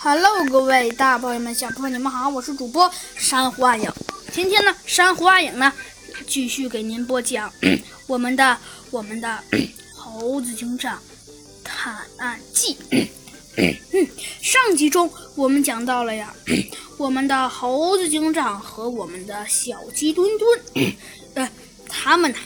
Hello，各位大朋友们、小朋友们，你们好，我是主播珊瑚阿影。今天呢，珊瑚阿影呢继续给您播讲 我们的我们的 猴子警长探案记。嗯，上集中我们讲到了呀，我们的猴子警长和我们的小鸡墩墩，呃，他们呢。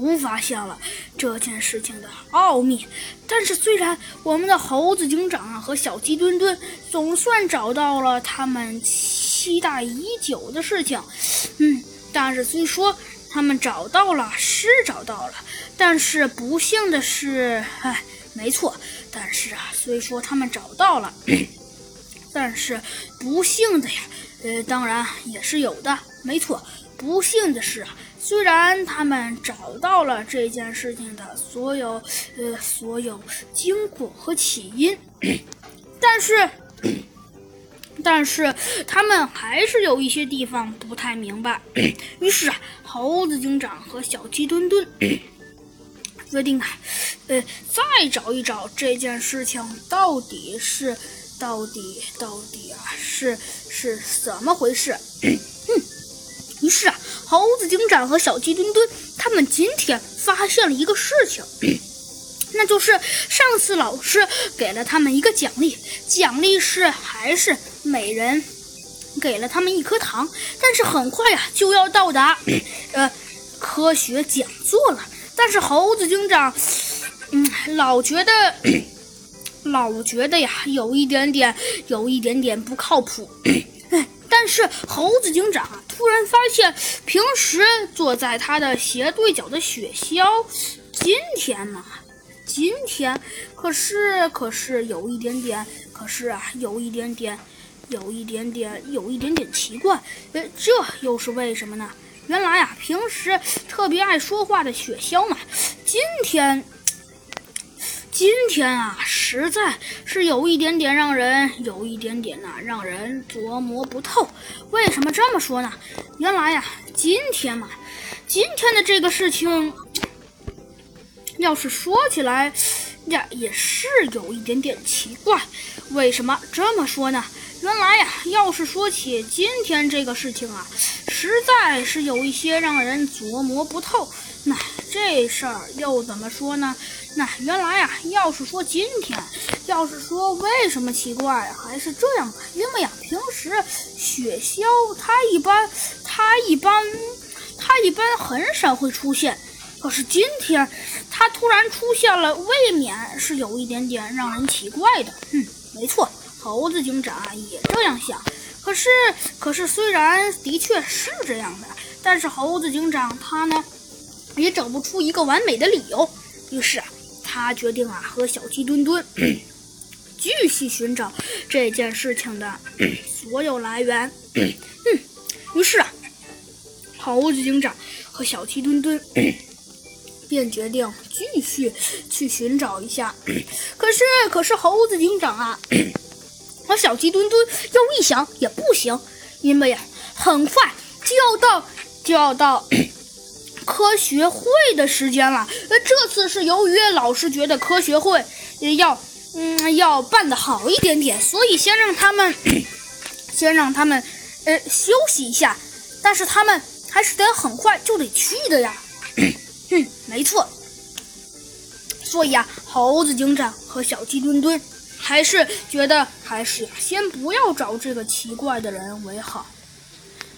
都发现了这件事情的奥秘，但是虽然我们的猴子警长和小鸡墩墩总算找到了他们期待已久的事情，嗯，但是虽说他们找到了是找到了，但是不幸的是，哎，没错，但是啊，虽说他们找到了，但是不幸的呀，呃，当然也是有的，没错，不幸的是。虽然他们找到了这件事情的所有呃所有经过和起因，但是但是他们还是有一些地方不太明白。于是啊，猴子警长和小鸡墩墩决定啊，呃，再找一找这件事情到底是到底到底啊是是怎么回事。嗯于是啊。猴子警长和小鸡墩墩，他们今天发现了一个事情，那就是上次老师给了他们一个奖励，奖励是还是每人给了他们一颗糖，但是很快呀就要到达 呃科学讲座了，但是猴子警长嗯老觉得老觉得呀有一点点有一点点不靠谱。但是猴子警长啊，突然发现平时坐在他的斜对角的雪橇，今天嘛，今天可是可是有一点点，可是啊，有一点点，有一点点，有一点点奇怪。呃，这又是为什么呢？原来啊，平时特别爱说话的雪橇嘛，今天。今天啊，实在是有一点点让人有一点点呐，让人琢磨不透。为什么这么说呢？原来呀，今天嘛，今天的这个事情，要是说起来呀，也是有一点点奇怪。为什么这么说呢？原来呀，要是说起今天这个事情啊，实在是有一些让人琢磨不透。那这事儿又怎么说呢？那原来啊，要是说今天，要是说为什么奇怪，还是这样的，因为呀，平时雪橇它一般，它一般，它一般很少会出现，可是今天它突然出现了，未免是有一点点让人奇怪的。嗯，没错，猴子警长也这样想。可是，可是虽然的确是这样的，但是猴子警长他呢，也找不出一个完美的理由。于是啊。他决定啊，和小鸡墩墩继续寻找这件事情的所有来源。嗯，于是啊，猴子警长和小鸡墩墩便决定继续去寻找一下。可是，可是猴子警长啊和小鸡墩墩又一想也不行，因为呀，很快就要到就要到。科学会的时间了，呃，这次是由于老师觉得科学会要，嗯，要办的好一点点，所以先让他们，先让他们，呃，休息一下。但是他们还是得很快就得去的呀。嗯，没错。所以啊，猴子警长和小鸡墩墩还是觉得还是先不要找这个奇怪的人为好。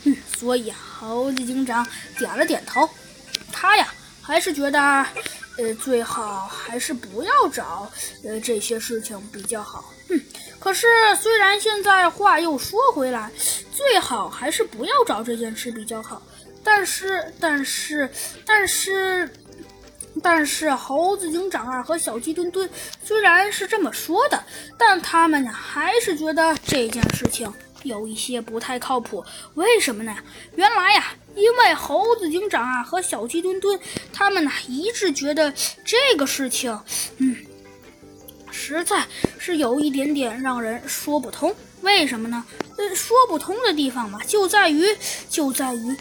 嗯，所以猴子警长点了点头。他呀，还是觉得，呃，最好还是不要找，呃，这些事情比较好。嗯，可是虽然现在话又说回来，最好还是不要找这件事比较好。但是，但是，但是，但是，猴子警长啊和小鸡墩墩虽然是这么说的，但他们呢还是觉得这件事情。有一些不太靠谱，为什么呢？原来呀，因为猴子警长啊和小鸡墩墩他们呢一致觉得这个事情，嗯，实在是有一点点让人说不通。为什么呢？呃，说不通的地方嘛，就在于就在于。